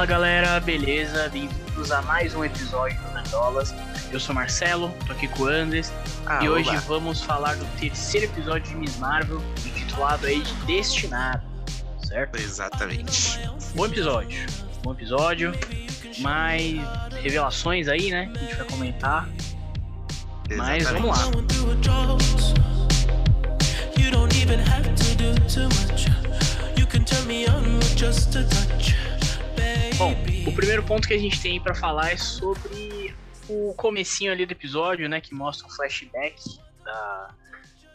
Fala galera, beleza? Bem-vindos a mais um episódio do Nerdolas. Eu sou Marcelo, tô aqui com o Andes Ah, e hoje oba. vamos falar do terceiro episódio de Miss Marvel, intitulado aí de Destinado, certo? Exatamente. Bom episódio, bom episódio, mais revelações aí, né? Que a gente vai comentar, mas vamos lá. You don't even have to do too much. You can turn me on with just a touch. Bom, o primeiro ponto que a gente tem pra falar é sobre o comecinho ali do episódio, né? Que mostra um flashback da,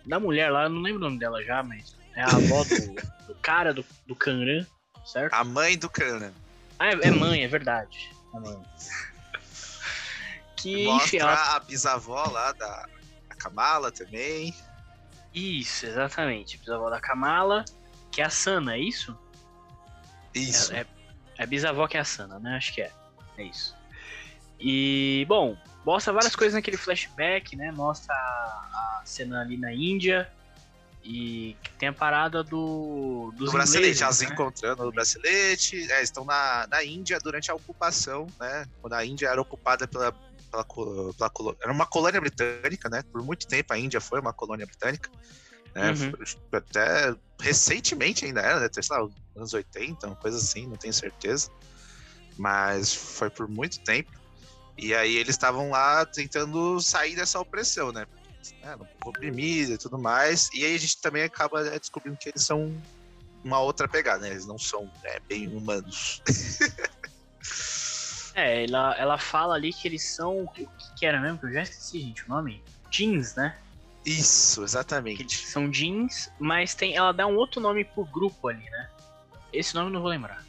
da mulher lá, eu não lembro o nome dela já, mas é a avó do, do cara do, do Kanran, certo? A mãe do Cana. Ah, é, é mãe, é verdade. É mãe. Que, enfim, Mostra ela... a bisavó lá da, da Kamala também. Isso, exatamente. A bisavó da Kamala, que é a Sana, é isso? Isso. É, é, é bisavó que é a Sana, né? Acho que é. É isso. E, bom, mostra várias coisas naquele flashback, né? Mostra a, a cena ali na Índia. E tem a parada do. Dos Do bracelete, ingleses, elas né? encontrando o bracelete. É, estão na, na Índia durante a ocupação, né? Quando a Índia era ocupada pela. pela, pela colo- era uma colônia britânica, né? Por muito tempo a Índia foi uma colônia britânica. Né? Uhum. Foi- Até recentemente ainda era, né? Sei lá, anos 80, uma coisa assim, não tenho certeza. Mas foi por muito tempo. E aí eles estavam lá tentando sair dessa opressão, né? Não oprimido e tudo mais. E aí a gente também acaba é, descobrindo que eles são uma outra pegada, né? Eles não são é, bem humanos. É, ela, ela fala ali que eles são. O que, o que que era mesmo? Que eu já esqueci, gente, o nome? Jeans, né? Isso, Que exatamente. são jeans, mas tem, ela dá um outro nome pro grupo ali, né? Esse nome eu não vou lembrar.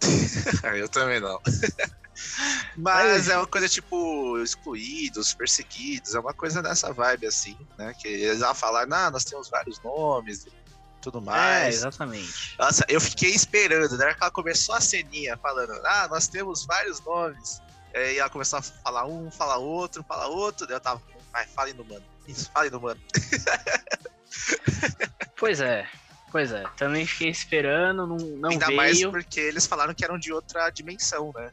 Eu também não. Mas é uma coisa tipo excluídos, perseguidos, é uma coisa dessa vibe assim, né? Que eles vão falar, ah, nós temos vários nomes e tudo é, mais. exatamente. Nossa, eu fiquei esperando, né? Que ela começou a ceninha falando, ah, nós temos vários nomes. É, E ela começou a falar um, falar outro, falar outro. Daí eu tava, vai, fale no mano. Isso, fale no mano. Pois é, pois é. Também fiquei esperando, não, não Ainda mais veio. porque eles falaram que eram de outra dimensão, né?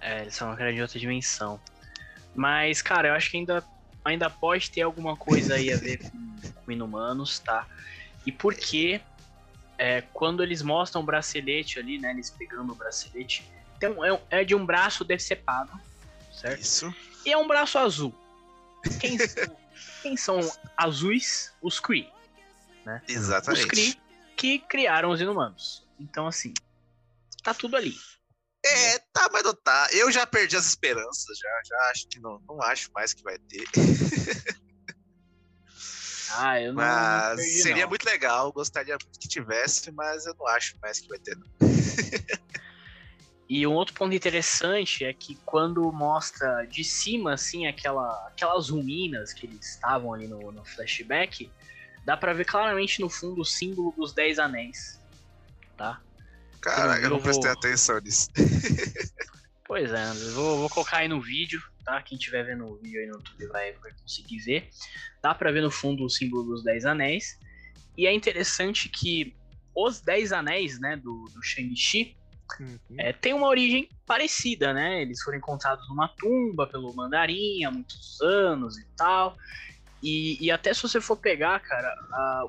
É, eles são uma cara de outra dimensão. Mas, cara, eu acho que ainda, ainda pode ter alguma coisa aí a ver com, com inumanos, tá? E porque é, quando eles mostram o bracelete ali, né? Eles pegando o bracelete, um- é, é de um braço decepado, certo? Isso. E é um braço azul. Quem, quem são azuis? Os Kree. Os Exatamente. Kree que criaram os inumanos. Então, assim, tá tudo ali. É, tá, mas não tá. Eu já perdi as esperanças, já, já acho que não, não acho mais que vai ter. Ah, eu não. não Mas perdi, seria não. muito legal, gostaria muito que tivesse, mas eu não acho mais que vai ter. Não. E um outro ponto interessante é que quando mostra de cima, assim, aquela, aquelas ruínas que eles estavam ali no, no flashback, dá pra ver claramente no fundo o símbolo dos Dez Anéis. Tá? Cara, eu eu não prestei vou- atenção nisso. Pois é, André, vou, vou colocar aí no vídeo, tá? Quem estiver vendo o vídeo aí no YouTube vai, vai conseguir ver. Dá pra ver no fundo o símbolo dos Dez Anéis. E é interessante que os Dez Anéis, né, do, do Shang-Chi, é, tem uma origem parecida, né? Eles foram encontrados numa tumba pelo Mandarim há muitos anos e tal. E, e até se você for pegar, cara,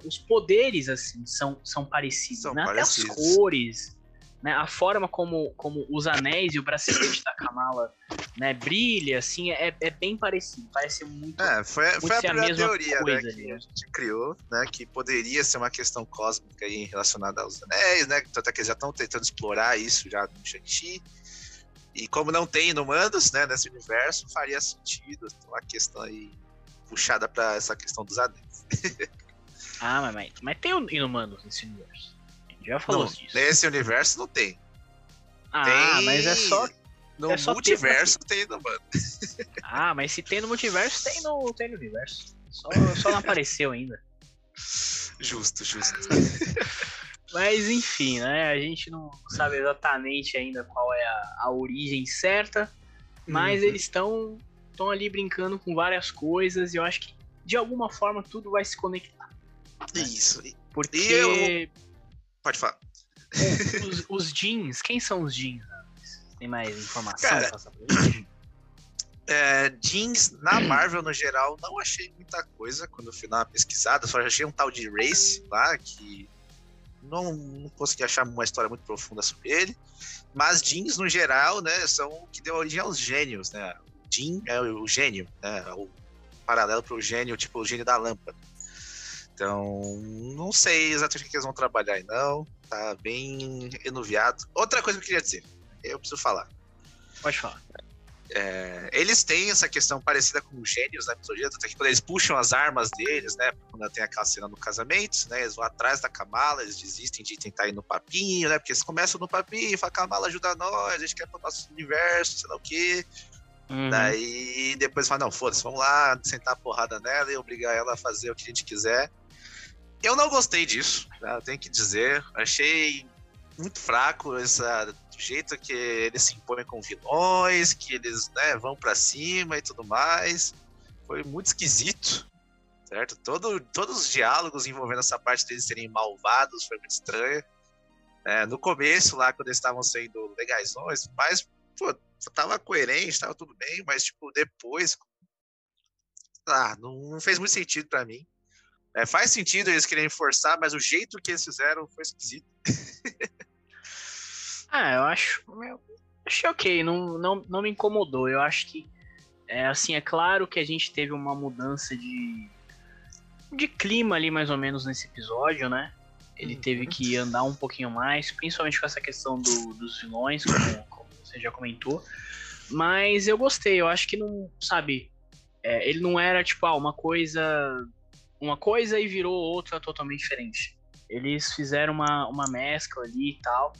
os poderes, assim, são, são parecidos, São né? parecidos. Até as cores, né? A forma como, como os anéis e o bracelete da Kamala, né, brilha, assim, é, é bem parecido. Parece muito... É, foi, Muito foi a primeira mesma teoria né, coisa que ali, a né? gente criou, né? Que poderia ser uma questão cósmica aí relacionada aos anéis, né? Tanto é que eles já estão tentando explorar isso já no Shang-Chi. E como não tem inumanos, né, nesse universo, faria sentido uma questão aí puxada pra essa questão dos anéis. Ah, mas, mas, mas tem inumanos nesse universo. A gente já falou Não, disso. nesse universo não tem. Ah, tem... mas é só No é multiverso tem inumano. Ah, mas se tem no multiverso, tem no, tem no universo. Só, só não apareceu ainda. Justo, justo. Mas enfim, né? A gente não sabe exatamente ainda qual é a, a origem certa. Mas Uhum. eles estão estão ali brincando com várias coisas e eu acho que de alguma forma tudo vai se conectar. Isso. Porque eu- Pode falar. os, os jeans, quem são os jeans? Tem mais informação Cara? É, jeans na Marvel no geral, não achei muita coisa quando eu fui dar uma pesquisada. Só achei um tal de Race lá que não, não consegui achar uma história muito profunda sobre ele. Mas jeans no geral, né, são o que deu origem aos gênios, né? Jean é o gênio, né? O paralelo para o gênio, tipo o gênio da lâmpada. Então, não sei exatamente o que eles vão trabalhar aí, não. Tá bem enuviado. Outra coisa que eu queria dizer, eu preciso falar. Pode falar. É, eles têm essa questão parecida com os gênios na mitologia, tanto é que quando eles puxam as armas deles, né? Quando tem aquela cena no casamento, né? Eles vão atrás da Kamala, eles desistem de tentar ir no papinho, né? Porque eles começam no papinho, falam, Kamala ajuda nós, a gente quer pro nosso universo, sei lá o quê. Uhum. Daí depois fala, não, foda-se, vamos lá sentar a porrada nela e obrigar ela a fazer o que a gente quiser. Eu não gostei disso, eu tenho que dizer. Achei muito fraco essa, do jeito que eles se impõem com vilões, que eles né, vão pra cima e tudo mais. Foi muito esquisito, certo? Todo, todos os diálogos envolvendo essa parte deles serem malvados foi muito estranho. É, no começo, lá, quando eles estavam sendo legaisões, mas, pô, tava coerente, tava tudo bem, mas, tipo, depois. Ah, não, não fez muito sentido pra mim. É, faz sentido eles querem forçar, mas o jeito que eles fizeram foi esquisito. Ah, eu acho. Eu achei ok, não, não, não me incomodou. Eu acho que. É, assim, é claro que a gente teve uma mudança de. de clima ali, mais ou menos, nesse episódio, né? Ele Uhum. teve que andar um pouquinho mais, principalmente com essa questão do- dos vilões, como, como você já comentou. Mas eu gostei, eu acho que não, sabe, é, ele não era tipo, ah, uma coisa. Uma coisa e virou outra totalmente diferente. Eles fizeram uma, uma mescla ali e tal.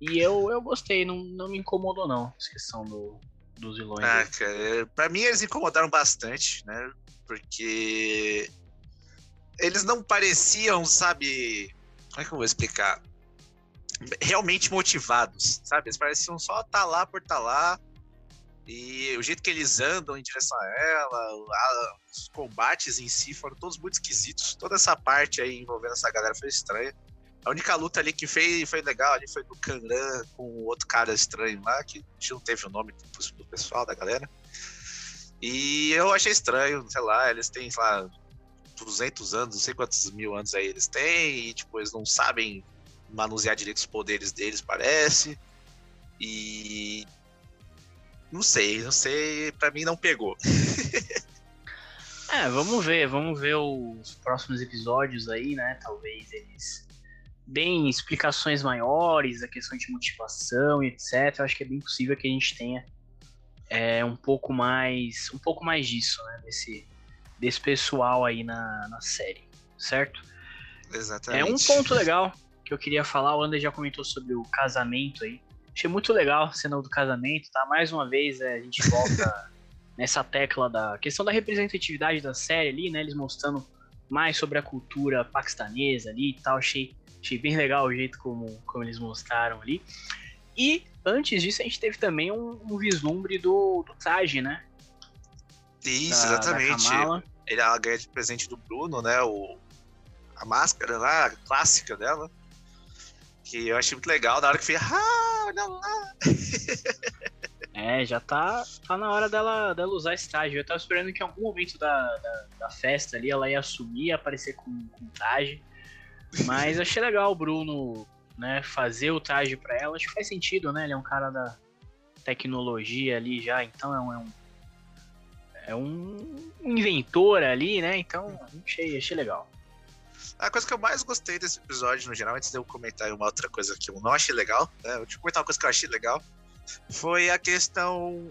E eu, eu gostei, não, não me incomodou não, essa questão do, dos vilões. Ah, aí. cara, pra mim eles incomodaram bastante, né? Porque eles não pareciam, sabe. Como é que eu vou explicar? Realmente motivados, sabe? Eles pareciam só estar lá por estar lá. E o jeito que eles andam em direção a ela, a- os combates em si foram todos muito esquisitos. Toda essa parte aí envolvendo essa galera foi estranha. A única luta ali que fez, foi legal ali foi do Kanran com o outro cara estranho lá, que a gente não teve o nome do, do pessoal, da galera. E eu achei estranho, sei lá, eles têm, sei lá, 200 anos, não sei quantos mil anos aí eles têm, e tipo, eles não sabem manusear direito os poderes deles, parece. E. Não sei, não sei, pra mim não pegou. É, vamos ver, vamos ver os próximos episódios aí, né? Talvez eles deem explicações maiores, a questão de motivação e etc. Eu acho que é bem possível que a gente tenha é, um pouco mais, um pouco mais disso, né? Desse, desse pessoal aí na, na série, certo? Exatamente. É um ponto legal que eu queria falar. O Ander já comentou sobre o casamento aí. Achei muito legal a cena do casamento, tá? Mais uma vez é, a gente volta nessa tecla da questão da representatividade da série ali, né? Eles mostrando mais sobre a cultura paquistanesa ali e tal. Achei, achei bem legal o jeito como, como eles mostraram ali. E antes disso, a gente teve também um, um vislumbre do, do traje, né? Isso, Da- da exatamente. Kamala. Ele ela ganha de presente do Bruno, né? O, a máscara lá, a clássica dela. Que eu achei muito legal. Na hora que fez, ah, olha lá. É, já tá, tá na hora dela, dela usar esse traje. Eu tava esperando que em algum momento da, da, da festa ali ela ia assumir, aparecer com, com traje. Mas achei legal o Bruno né, fazer o traje pra ela. Acho que faz sentido, né? Ele é um cara da tecnologia ali já, então é um. É um, é um inventor ali, né? Então achei, achei legal. A coisa que eu mais gostei desse episódio, no geral, antes de eu comentar uma outra coisa que eu não achei legal, né? Eu comentar uma coisa que eu achei legal. Foi a questão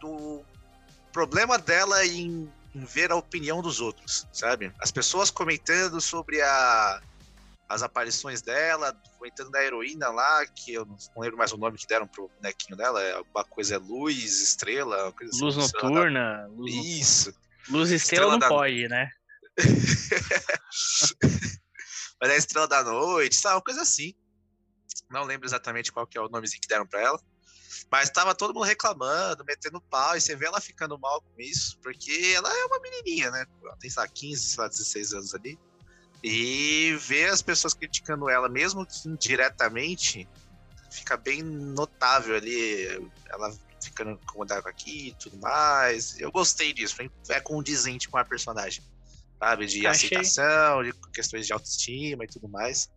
do problema dela em, em ver a opinião dos outros, sabe? As pessoas comentando sobre a, as aparições dela, comentando da heroína lá, que eu não, lembro mais o nome que deram pro bonequinho dela, é alguma coisa é luz, estrela, coisa assim, Luz estrela noturna, luz, da- Isso. luz estrela Estrela não da- pode, né? Mas é a Estrela da Noite, sabe? Uma coisa assim. Não lembro exatamente qual que é o nomezinho que deram pra ela. Mas tava todo mundo reclamando, metendo pau, e você vê ela ficando mal com isso, porque ela é uma menininha, né? Ela tem, sei lá, 15, sei lá, 16 anos ali. E ver as pessoas criticando ela, mesmo que indiretamente, fica bem notável ali, ela ficando incomodada com aqui e tudo mais. Eu gostei disso, é condizente com a personagem, sabe? De Achei. aceitação, de questões de autoestima e tudo mais.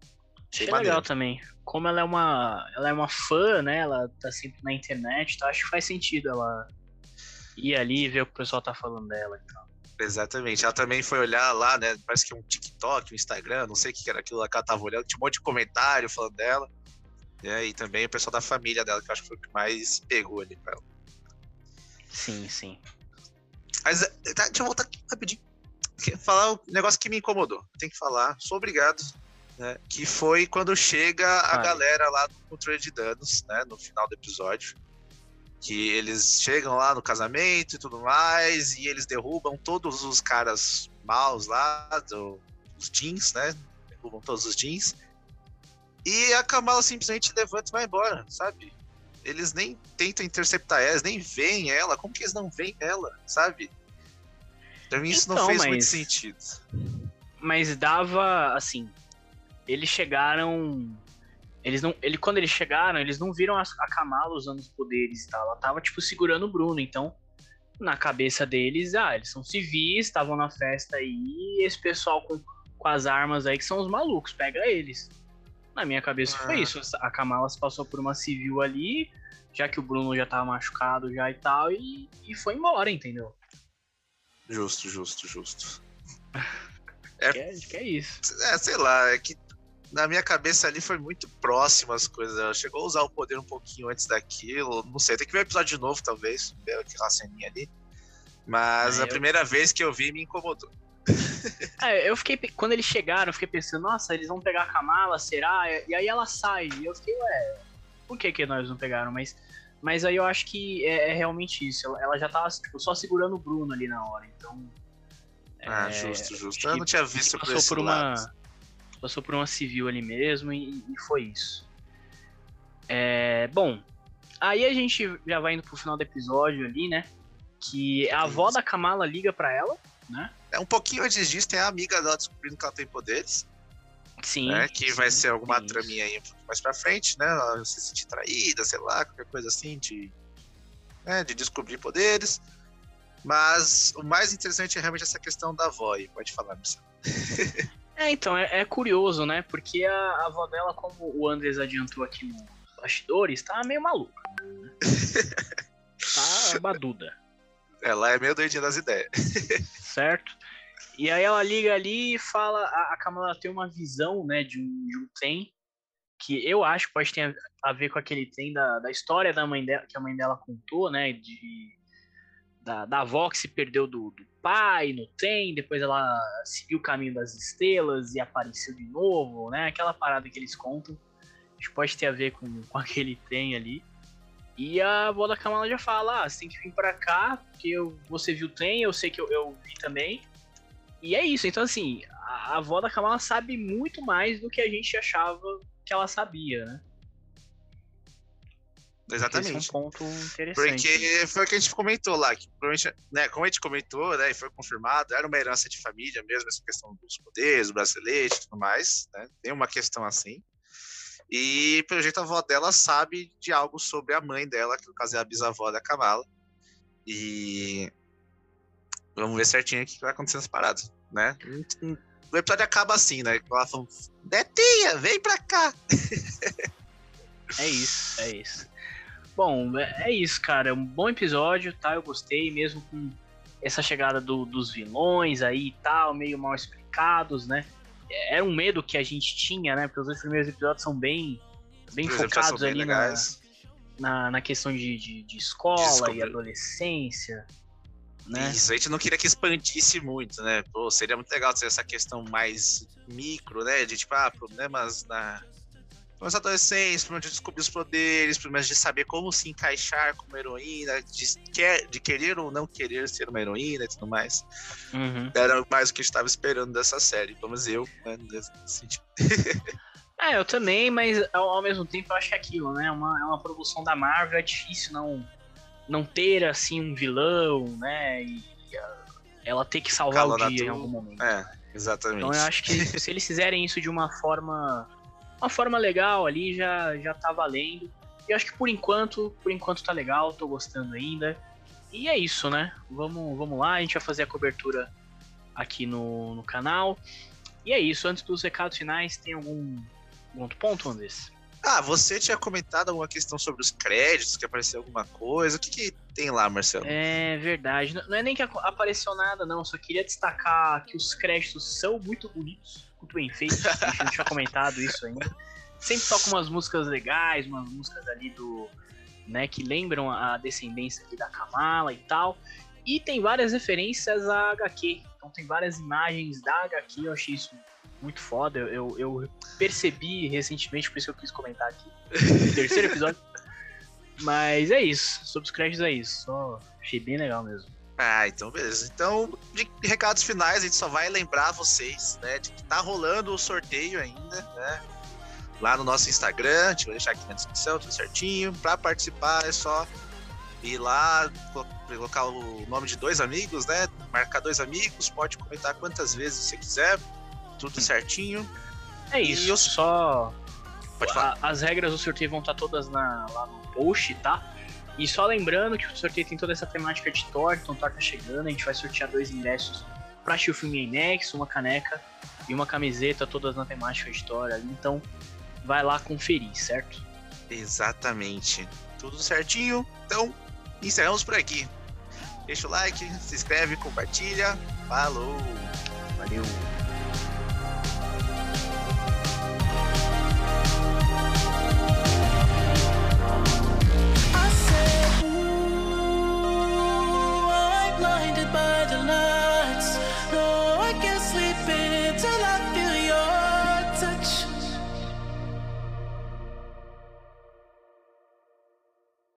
Achei maneiro. legal também. Como ela é uma. Ela é uma fã, né? Ela tá sempre na internet, então acho que faz sentido ela ir ali e ver o que o pessoal tá falando dela. Então. Exatamente. Ela também foi olhar lá, né? Parece que é um TikTok, um Instagram, não sei o que era aquilo lá que ela tava olhando. Tinha um monte de comentário falando dela. né, E também o pessoal da família dela, que eu acho que foi o que mais pegou ali pra ela. Sim, sim. Mas eh, tá, deixa eu voltar aqui rapidinho. Falar o negócio que me incomodou. Tem que falar, sou obrigado. Né? Que foi quando chega a Vai. galera lá do controle de danos, né? No final do episódio. Que eles chegam lá no casamento e tudo mais, e eles derrubam todos os caras maus lá, do, os jeans, né? Derrubam todos os jeans. E a Kamala simplesmente levanta e vai embora, sabe? Eles nem tentam interceptar ela, eles nem veem ela. Como que eles não veem ela, sabe? Pra mim isso não Então, fez muito mas- sentido. Mas dava, assim. Eles chegaram. Eles não. Ele, quando eles chegaram, eles não viram a, a Kamala usando os poderes e tal. Ela tava, tipo, segurando o Bruno. Então, na cabeça deles, ah, eles são civis, estavam na festa aí, e esse pessoal com, com as armas aí que são os malucos, pega eles. Na minha cabeça foi Ah. isso. A Kamala se passou por uma civil ali, já que o Bruno já tava machucado já e tal, e, e foi embora, entendeu? Justo, justo, justo. Que é, que é isso. É, sei lá, é que na minha cabeça ali foi muito próximo as coisas. Ela chegou a usar o poder um pouquinho antes daquilo. Não sei, tem que ver o episódio de novo, talvez. Ver aquela ceninha ali. Mas É, a eu- primeira vez que eu vi me incomodou. É, eu fiquei. Quando eles chegaram, eu fiquei pensando, nossa, eles vão pegar a Kamala, será? E aí ela sai. E eu fiquei, ué, por que, que nós não pegaram? Mas, mas aí eu acho que é, é realmente isso. Ela, já tava tipo, só segurando o Bruno ali na hora. Então. Ah, é, justo, justo. Eu não tinha visto por por lado. Passou por uma civil ali mesmo e, e foi isso. É, bom, aí a gente já vai indo pro final do episódio ali, né? Que a avó da Kamala liga pra ela, né? É um pouquinho antes disso, tem a amiga dela descobrindo que ela tem poderes. Sim. né? Que vai sim, ser alguma isso. traminha aí um pouco mais pra frente, né? Ela se sentir traída, sei lá, qualquer coisa assim, de, né, de descobrir poderes. Mas o mais interessante é realmente essa questão da avó aí. Pode falar, Marcelo. É, então, é, é curioso, né? Porque a, a avó dela, como o Andres adiantou aqui nos bastidores, tá meio maluca. né? tá baduda, Ela é meio doidinha das ideias. certo? E aí ela liga ali e fala, a, a Kamala tem uma visão, né, de um, de um trem, que eu acho que pode ter a, a ver com aquele trem da, da história da mãe dela, que a mãe dela contou, né, de, da, da avó que se perdeu do, do pai no trem, depois ela seguiu o caminho das estrelas e apareceu de novo, né, aquela parada que eles contam, que pode ter a ver com, com aquele trem ali. E a avó da Kamala já fala, ah, você tem que vir pra cá, porque eu, você viu o trem, eu sei que eu, eu vi também. E é isso, então assim, a, a avó da Kamala sabe muito mais do que a gente achava que ela sabia, né? Esse é Exatamente. um ponto interessante. Porque foi o que a gente comentou lá, que né, como a gente comentou, né, e foi confirmado, era uma herança de família mesmo, essa questão dos poderes, do bracelete e tudo mais, né, tem uma questão assim. E, pelo jeito, a avó dela sabe de algo sobre a mãe dela, que no caso é a bisavó da Kamala. E vamos ver certinho o que vai acontecer nas paradas, né? O episódio acaba assim, né? Ela falando, Netinha, vem pra cá! É isso, é isso. Bom, é é isso, cara. É um bom episódio, tá? Eu gostei, mesmo com essa chegada do- dos vilões aí e tal, meio mal explicados, né? Era um medo que a gente tinha, né? Porque os dois primeiros episódios são bem, bem focados bem ali na, na, na questão de, de, de escola e adolescência, né? Isso, a gente não queria que expandisse muito, né? Pô, seria muito legal ter essa questão mais micro, né? De tipo, ah, problemas na. Da adolescência, problemas de descobrir os poderes, problemas de saber como se encaixar como heroína, de, quer, de querer ou não querer ser uma heroína e tudo mais. Uhum. Era mais o que a gente estava esperando dessa série, pelo menos eu, né? Nesse sentido. É, eu também, mas ao, ao mesmo tempo eu acho que é aquilo, né? Uma, é uma produção da Marvel, é difícil não, não ter, assim, um vilão, né? E, e, ah, ela ter que salvar o dia em algum momento. É, exatamente. Então eu acho que se eles fizerem isso de uma forma uma forma legal ali, já, já tá valendo. E acho que por enquanto, por enquanto tá legal, tô gostando ainda. E é isso, né? Vamos, vamos lá, a gente vai fazer a cobertura aqui no, no canal. E é isso, antes dos recados finais, tem algum, algum outro ponto, Andrés? Ah, você tinha comentado alguma questão sobre os créditos, que apareceu alguma coisa. O que, que tem lá, Marcelo? É verdade. Não, não é nem que apareceu nada, não. Só queria destacar que os créditos são muito bonitos, muito bem feitos. A gente não tinha comentado isso ainda. Sempre toca umas músicas legais, umas músicas ali do. Né, que lembram a descendência ali da Kamala e tal. E tem várias referências a HQ. Então tem várias imagens da HQ, eu achei isso muito foda. Eu, eu percebi recentemente, por isso que eu quis comentar aqui. No terceiro episódio. Mas é isso. Sobre os créditos é isso. Só achei bem legal mesmo. Ah, então beleza. Então, de recados finais, a gente só vai lembrar vocês, né, de que tá rolando o sorteio ainda, né? Lá no nosso Instagram, a gente vai deixar aqui na descrição, tudo certinho. Pra participar é só ir lá, colocar o nome de dois amigos, né? Marcar dois amigos, pode comentar quantas vezes você quiser, tudo certinho. É isso. E eu- Só. Pode falar. as regras do sorteio vão estar todas na, lá no post, tá? E só lembrando que o sorteio tem toda essa temática de Thor, então Thor tá chegando, a gente vai sortear dois ingressos pra assistir o filme IMAX, uma caneca e uma camiseta, todas na temática de Thor ali. Então vai lá conferir, certo? Exatamente. Tudo certinho. Então, encerramos por aqui. Deixa o like, se inscreve, compartilha. Falou! Valeu!